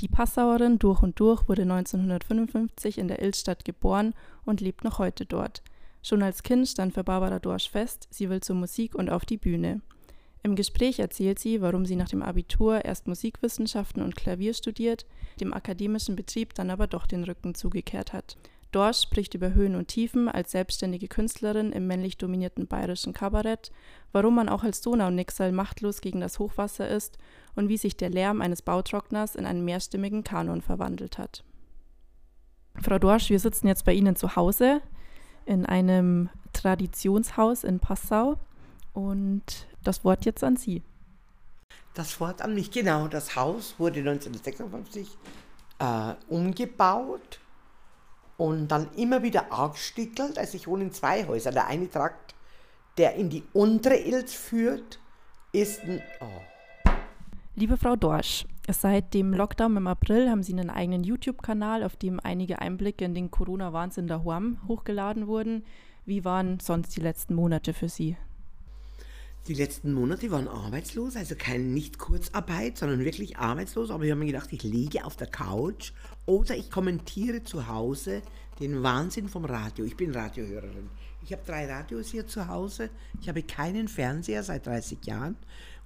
Die Passauerin durch und durch wurde 1955 in der Ilstadt geboren und lebt noch heute dort. Schon als Kind stand für Barbara Dorsch fest, sie will zur Musik und auf die Bühne. Im Gespräch erzählt sie, warum sie nach dem Abitur erst Musikwissenschaften und Klavier studiert, dem akademischen Betrieb dann aber doch den Rücken zugekehrt hat. Dorsch spricht über Höhen und Tiefen als selbstständige Künstlerin im männlich dominierten bayerischen Kabarett, warum man auch als Donaunixal machtlos gegen das Hochwasser ist und wie sich der Lärm eines Bautrockners in einen mehrstimmigen Kanon verwandelt hat. Frau Dorsch, wir sitzen jetzt bei Ihnen zu Hause in einem Traditionshaus in Passau und das Wort jetzt an Sie. Das Wort an mich, genau. Das Haus wurde 1956 äh, umgebaut und dann immer wieder abgestickelt. Also ich wohne in zwei Häusern. Der eine Trakt, der in die untere Ilz führt, ist ein... Oh. Liebe Frau Dorsch, seit dem Lockdown im April haben Sie einen eigenen YouTube-Kanal, auf dem einige Einblicke in den Corona-Wahnsinn der Huam hochgeladen wurden. Wie waren sonst die letzten Monate für Sie? Die letzten Monate waren arbeitslos, also keine nicht Kurzarbeit, sondern wirklich arbeitslos. Aber ich habe mir gedacht, ich liege auf der Couch oder ich kommentiere zu Hause den Wahnsinn vom Radio. Ich bin Radiohörerin. Ich habe drei Radios hier zu Hause. Ich habe keinen Fernseher seit 30 Jahren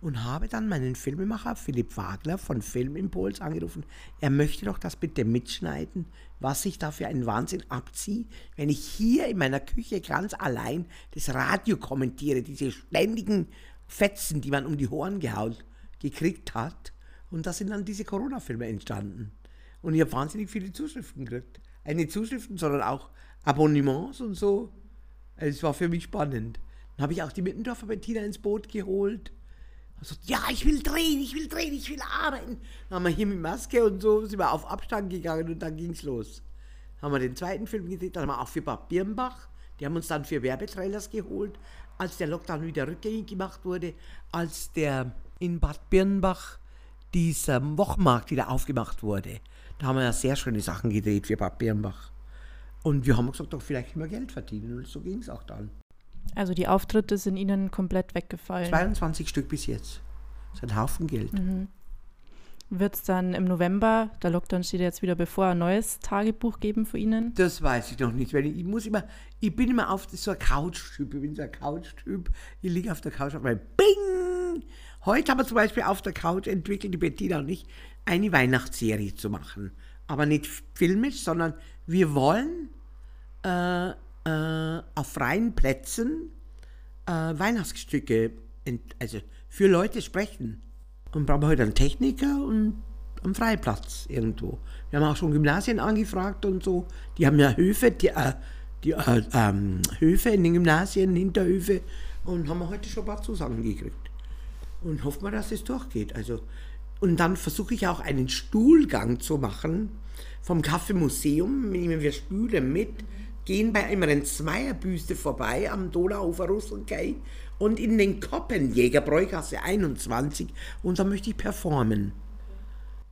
und habe dann meinen Filmemacher Philipp Wagner von Filmimpuls angerufen. Er möchte doch das bitte mitschneiden, was ich da für einen Wahnsinn abziehe, wenn ich hier in meiner Küche ganz allein das Radio kommentiere, diese ständigen Fetzen, die man um die Ohren gehauen gekriegt hat. Und da sind dann diese Corona-Filme entstanden. Und ich habe wahnsinnig viele Zuschriften gekriegt. Eine Zuschriften, sondern auch Abonnements und so. Also es war für mich spannend. Dann habe ich auch die Mittendorfer Bettina ins Boot geholt so, ja, ich will drehen, ich will drehen, ich will arbeiten. Dann haben wir hier mit Maske und so, sind wir auf Abstand gegangen und dann ging's los. Dann haben wir den zweiten Film gedreht, dann haben wir auch für Bad Birnbach, die haben uns dann für Werbetrailers geholt, als der Lockdown wieder rückgängig gemacht wurde, als der in Bad Birnbach dieser Wochenmarkt wieder aufgemacht wurde. Da haben wir ja sehr schöne Sachen gedreht für Bad Birnbach. Und wir haben gesagt, doch vielleicht können wir Geld verdienen. Und so ging es auch dann. Also die Auftritte sind Ihnen komplett weggefallen. 22 Stück bis jetzt. Das ist ein Haufen Geld. Mhm. Wird es dann im November, der Lockdown steht jetzt wieder bevor, ein neues Tagebuch geben für Ihnen? Das weiß ich noch nicht, weil ich, ich muss immer, ich bin immer auf so ein Couch-Typ, ich bin so ein Couch-Typ, ich liege auf der Couch und mein Bing! Heute haben wir zum Beispiel auf der Couch entwickelt, die Bettina und ich, eine Weihnachtsserie zu machen. Aber nicht filmisch, sondern wir wollen äh, äh, auf freien Plätzen äh, Weihnachtsstücke also für Leute sprechen. Und brauchen heute einen Techniker und einen Freiplatz irgendwo. Wir haben auch schon Gymnasien angefragt und so. Die haben ja Höfe, die, äh, die äh, ähm, Höfe in den Gymnasien, Hinterhöfe und haben heute schon ein paar Zusagen gekriegt. Und hoffen wir, dass es durchgeht. Also, und dann versuche ich auch einen Stuhlgang zu machen vom Kaffeemuseum. Nehmen wir Stühle mit gehen bei einer Zweierbüste vorbei am Donauufer Russelkei und in den Koppenjäger Bräugasse 21 und da möchte ich performen.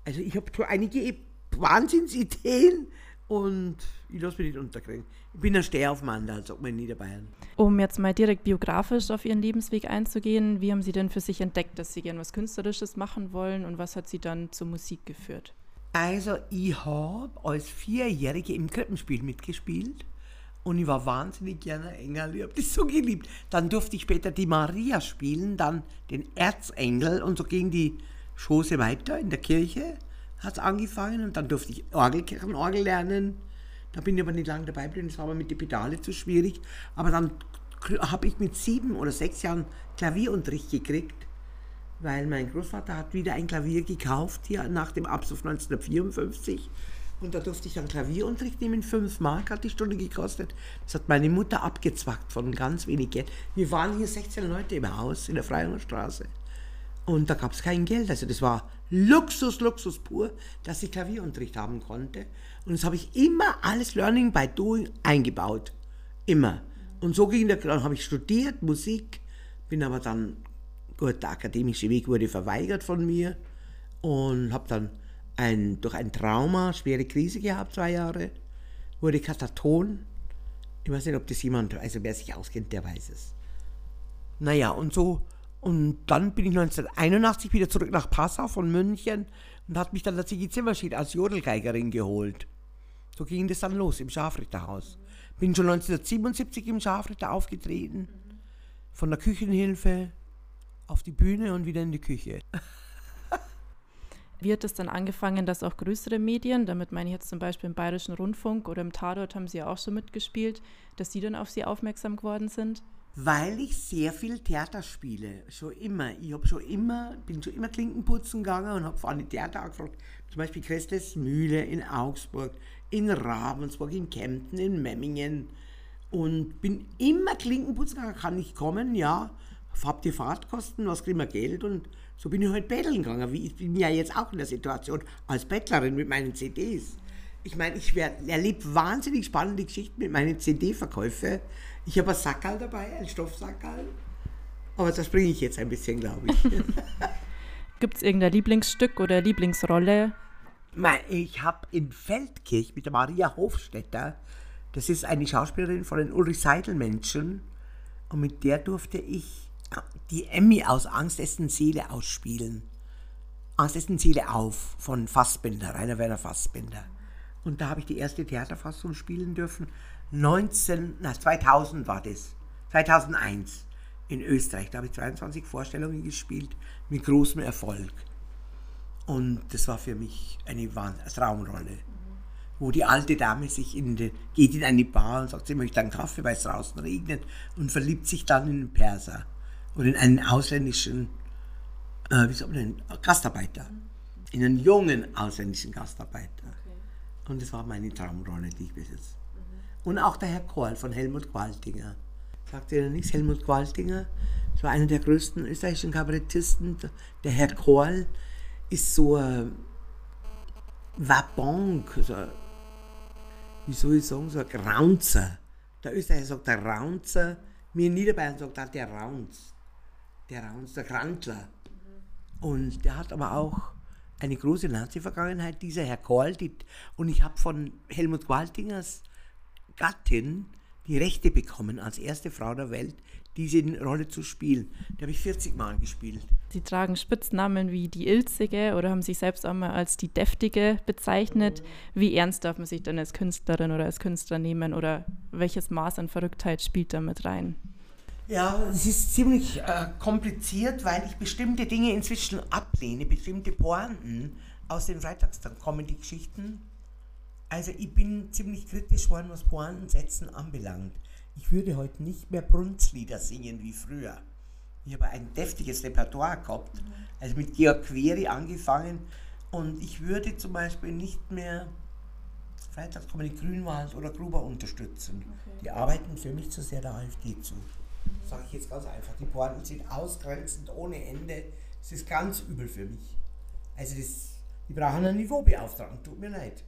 Also ich habe schon einige Wahnsinnsideen und ich lasse mich nicht unterkriegen. Ich bin ein Stehaufmann, da, sagt man in Niederbayern. Um jetzt mal direkt biografisch auf Ihren Lebensweg einzugehen, wie haben Sie denn für sich entdeckt, dass Sie gerne was Künstlerisches machen wollen und was hat Sie dann zur Musik geführt? Also ich habe als Vierjährige im Krippenspiel mitgespielt und ich war wahnsinnig gerne Engel. Ich habe das so geliebt. Dann durfte ich später die Maria spielen, dann den Erzengel und so ging die Chose weiter in der Kirche. Hat es angefangen und dann durfte ich Orgelkirchenorgel lernen. Da bin ich aber nicht lange dabei geblieben, das war aber mit den Pedale zu schwierig. Aber dann habe ich mit sieben oder sechs Jahren Klavierunterricht gekriegt, weil mein Großvater hat wieder ein Klavier gekauft hier nach dem Abzug 1954 und da durfte ich dann Klavierunterricht nehmen. Fünf Mark hat die Stunde gekostet. Das hat meine Mutter abgezwackt von ganz wenig Geld. Wir waren hier 16 Leute im Haus in der Freiherrstraße. Und da gab es kein Geld. Also das war Luxus, Luxus pur, dass ich Klavierunterricht haben konnte. Und das habe ich immer alles Learning by Doing eingebaut. Immer. Und so ging der, dann habe ich studiert, Musik, bin aber dann, gut, der akademische Weg wurde verweigert von mir und habe dann ein, durch ein Trauma, schwere Krise gehabt, zwei Jahre, wurde Kataton. Ich weiß nicht, ob das jemand, also wer sich auskennt, der weiß es. Naja, und so, und dann bin ich 1981 wieder zurück nach Passau von München und hat mich dann der Ziggy Zimmerschied als Jodelgeigerin geholt. So ging das dann los im Scharfritterhaus. Bin schon 1977 im Scharfritter aufgetreten, von der Küchenhilfe auf die Bühne und wieder in die Küche. Wie hat es dann angefangen, dass auch größere Medien, damit meine ich jetzt zum Beispiel im Bayerischen Rundfunk oder im Tatort haben Sie ja auch schon mitgespielt, dass die dann auf Sie aufmerksam geworden sind? Weil ich sehr viel Theater spiele, schon immer. Ich habe schon immer, bin schon immer Klinkenputzen gegangen und habe vor allem Theater angefragt. Zum Beispiel Christes Mühle in Augsburg, in Ravensburg, in Kempten, in Memmingen. Und bin immer Klinkenputzen gegangen, kann ich kommen, ja. Habt ihr Fahrtkosten, was kriegen wir Geld? Und so bin ich halt betteln gegangen. Wie, ich bin ja jetzt auch in der Situation als Bettlerin mit meinen CDs. Ich meine, ich erlebe wahnsinnig spannende Geschichten mit meinen CD-Verkäufen. Ich habe ein Sackerl dabei, ein Stoffsackerl. Aber das bringe ich jetzt ein bisschen, glaube ich. Gibt es irgendein Lieblingsstück oder Lieblingsrolle? Ich habe in Feldkirch mit der Maria Hofstetter, das ist eine Schauspielerin von den Ulrich Seidel-Menschen, und mit der durfte ich die Emmy aus Angst essen Seele ausspielen. Angst essen Seele auf von Fassbinder, Rainer Werner Fassbinder. Und da habe ich die erste Theaterfassung spielen dürfen. 19, na, 2000 war das. 2001 in Österreich. Da habe ich 22 Vorstellungen gespielt mit großem Erfolg. Und das war für mich eine Traumrolle. Wo die alte Dame sich in die, geht in eine Bar und sagt, sie möchte einen Kaffee, weil es draußen regnet und verliebt sich dann in einen Perser oder in einen ausländischen, äh, wie soll man Gastarbeiter. In einen jungen ausländischen Gastarbeiter. Okay. Und das war meine Traumrolle, die ich besitze. Und auch der Herr Kohl von Helmut Qualtinger. Sagt ihr nichts? Helmut Qualtinger? Das war einer der größten österreichischen Kabarettisten. Der Herr Kohl ist so ein Wabank, so wie soll ich sagen, so ein Raunzer. Der Österreicher sagt der Raunzer, mir in Niederbayern sagt er der Raunz der Raunz, der Krantler. Und der hat aber auch eine große Nazi-Vergangenheit, dieser Herr Kohl. Und ich habe von Helmut Qualtingers Gattin die Rechte bekommen, als erste Frau der Welt, diese Rolle zu spielen. Die habe ich 40 Mal gespielt. Sie tragen Spitznamen wie die Ilzige oder haben sich selbst auch mal als die Deftige bezeichnet. Wie ernst darf man sich denn als Künstlerin oder als Künstler nehmen oder welches Maß an Verrücktheit spielt da mit rein? Ja, es ist ziemlich äh, kompliziert, weil ich bestimmte Dinge inzwischen ablehne, bestimmte Pointen aus den Freitags-Comedy-Geschichten. Also ich bin ziemlich kritisch worden, was Pointensetzen anbelangt. Ich würde heute nicht mehr Brunzlieder singen wie früher. Ich habe ein deftiges Repertoire gehabt, mhm. also mit Georg Query angefangen und ich würde zum Beispiel nicht mehr Freitagscomedy Grünwald oder Gruber unterstützen. Okay. Die arbeiten für mich zu sehr der AfD zu sage ich jetzt ganz einfach. Die Pointen sind ausgrenzend ohne Ende. Es ist ganz übel für mich. Also das, die brauchen einen Niveaubeauftragten, tut mir leid.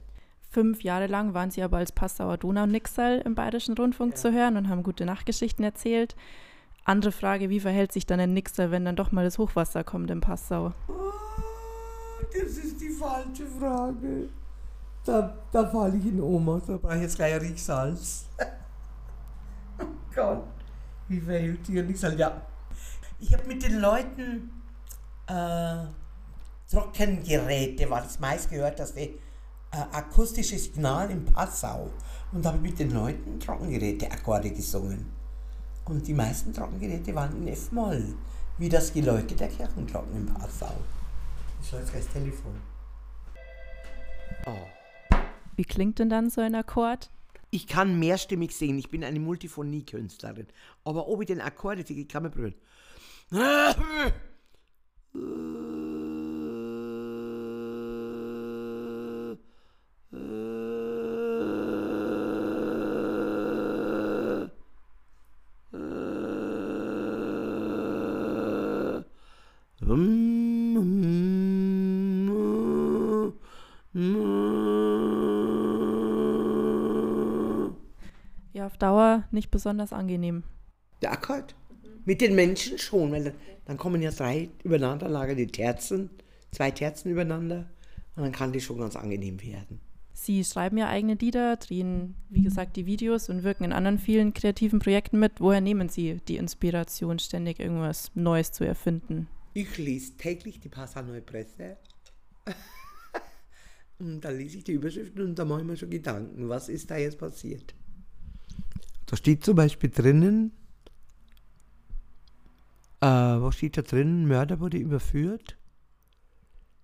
Fünf Jahre lang waren Sie aber als Passauer Donau-Nixal im Bayerischen Rundfunk ja. zu hören und haben gute Nachtgeschichten erzählt. Andere Frage, wie verhält sich dann ein Nixal, wenn dann doch mal das Hochwasser kommt in Passau? Oh, das ist die falsche Frage. Da, da falle ich in Oma, da brauche ich jetzt gleich Riechsalz. oh Gott wie verhält ihr nicht? Ja. Ich habe mit den Leuten äh, Trockengeräte, war das meist gehört, dass die äh, akustische Signal in Passau. Und habe mit den Leuten Trockengeräte-Akkorde gesungen. Und die meisten Trockengeräte waren in F-Moll, wie das Geläute der Kirchenglocken in Passau. Ich schaue jetzt gleich das Telefon. Oh. Wie klingt denn dann so ein Akkord? Ich kann mehrstimmig singen, ich bin eine Multiphoniekünstlerin. Aber ob ich den Akkord jetzt, ich kann mir brüllen. Auf Dauer nicht besonders angenehm. Der Akkord. Mit den Menschen schon, weil dann kommen ja drei übereinander, lagern die Terzen, zwei Terzen übereinander und dann kann die schon ganz angenehm werden. Sie schreiben ja eigene Lieder, drehen, wie gesagt, die Videos und wirken in anderen vielen kreativen Projekten mit. Woher nehmen Sie die Inspiration, ständig irgendwas Neues zu erfinden? Ich lese täglich die Passau Neue Presse. Und da lese ich die Überschriften und da mache ich mir schon Gedanken, was ist da jetzt passiert. Da steht zum Beispiel drinnen, äh, was steht da drin? Mörder wurde überführt.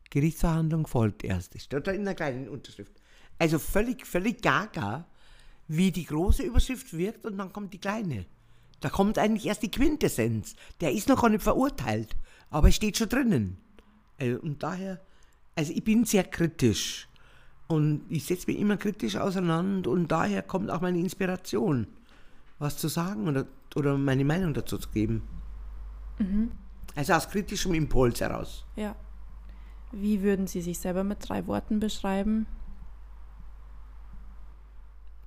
Gerichtsverhandlung folgt erst. Das steht da in einer kleinen Unterschrift. Also völlig, völlig gaga, wie die große Überschrift wirkt und dann kommt die kleine. Da kommt eigentlich erst die Quintessenz. Der ist noch gar nicht verurteilt, aber es steht schon drinnen. Also, und daher, also ich bin sehr kritisch. Und ich setze mich immer kritisch auseinander und daher kommt auch meine Inspiration, was zu sagen oder, oder meine Meinung dazu zu geben. Mhm. Also aus kritischem Impuls heraus. Ja. Wie würden Sie sich selber mit drei Worten beschreiben?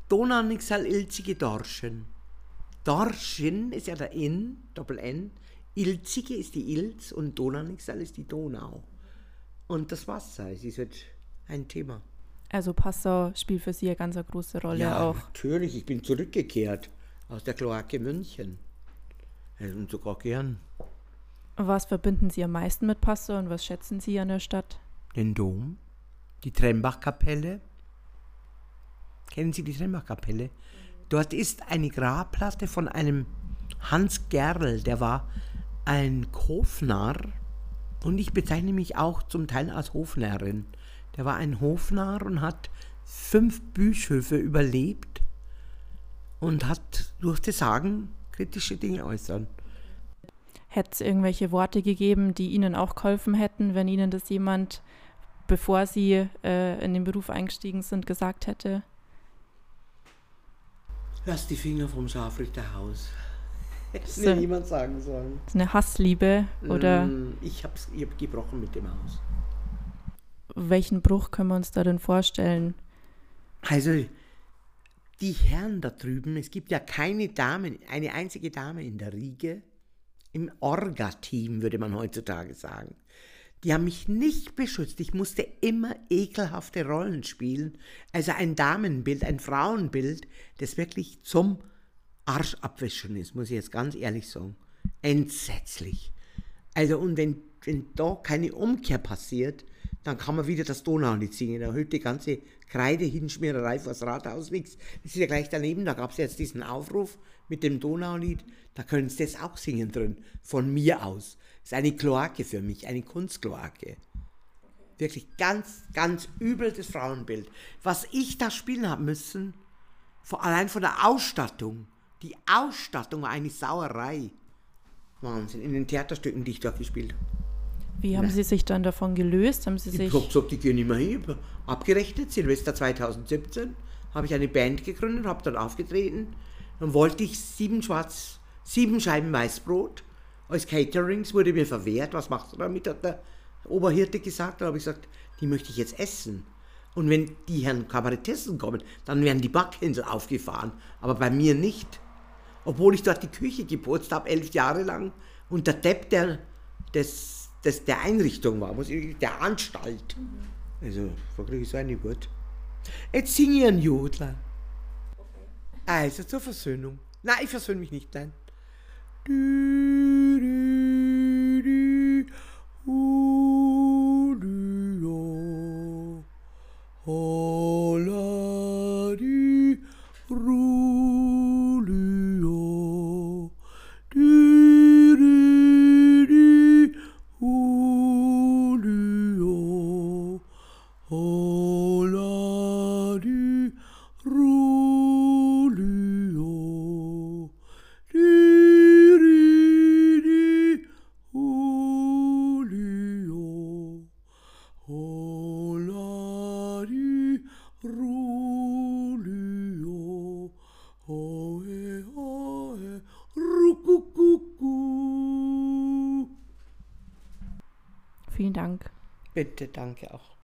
Donauexal Ilzige Dorschen. Dorschen ist ja der N, Doppel-N. Ilzige ist die Ilz und Donauexal ist die Donau. Und das Wasser, es ist halt ein Thema. Also Passau spielt für Sie eine ganz eine große Rolle ja, auch. Natürlich, ich bin zurückgekehrt aus der Kloake München. Also, und sogar gern. Was verbinden Sie am meisten mit Passau und was schätzen Sie an der Stadt? Den Dom, die Trembach-Kapelle. Kennen Sie die Trembach-Kapelle? Dort ist eine Grabplatte von einem Hans Gerl, der war ein Hofnarr und ich bezeichne mich auch zum Teil als Hofnarrin. Der war ein Hofnarr und hat fünf Bischöfe überlebt und hat, durfte sagen, kritische Dinge äußern. Hätte es irgendwelche Worte gegeben, die Ihnen auch geholfen hätten, wenn Ihnen das jemand, bevor Sie äh, in den Beruf eingestiegen sind, gesagt hätte? Lass die Finger vom Scharfrichterhaus. Hätte mir niemand sagen sollen. Eine Hassliebe oder? Mm, ich habe ich hab gebrochen mit dem Haus. Welchen Bruch können wir uns da denn vorstellen? Also, die Herren da drüben, es gibt ja keine Damen, eine einzige Dame in der Riege, im Orga-Team, würde man heutzutage sagen. Die haben mich nicht beschützt. Ich musste immer ekelhafte Rollen spielen. Also ein Damenbild, ein Frauenbild, das wirklich zum Arsch abwischen ist, muss ich jetzt ganz ehrlich sagen. Entsetzlich. Also und wenn, wenn da keine Umkehr passiert, dann kann man wieder das Donaulied singen. Da hört die ganze Kreidehinschmiererei vors Rathaus nichts. Das ist ja gleich daneben, da gab es jetzt diesen Aufruf mit dem Donaulied, da können sie das auch singen drin, von mir aus. Das ist eine Kloake für mich, eine Kunstkloake. Wirklich ganz, ganz übel das Frauenbild. Was ich da spielen habe müssen, vor, allein von der Ausstattung, die Ausstattung war eine Sauerei. Wahnsinn, in den Theaterstücken, die ich dort gespielt habe. Wie haben Na. Sie sich dann davon gelöst? Haben Sie ich sich habe gesagt, ich gehe nicht mehr hin. Abgerechnet, Silvester 2017, habe ich eine Band gegründet, habe dort aufgetreten. Dann wollte ich sieben, Schwarz, sieben Scheiben Weißbrot als Caterings, wurde mir verwehrt. Was machst du damit, hat der Oberhirte gesagt. Dann habe ich gesagt, die möchte ich jetzt essen. Und wenn die Herren Kabarettisten kommen, dann werden die Backhänsel aufgefahren. Aber bei mir nicht. Obwohl ich dort die Küche geputzt habe, elf Jahre lang. Und der Depp der, des, des, der Einrichtung war, muss ich, der Anstalt. Also, da kriege ich so eine gut. Jetzt singe ich einen Jodler. Also zur Versöhnung. Nein, ich versöhne mich nicht, nein. Du, Bitte, danke auch.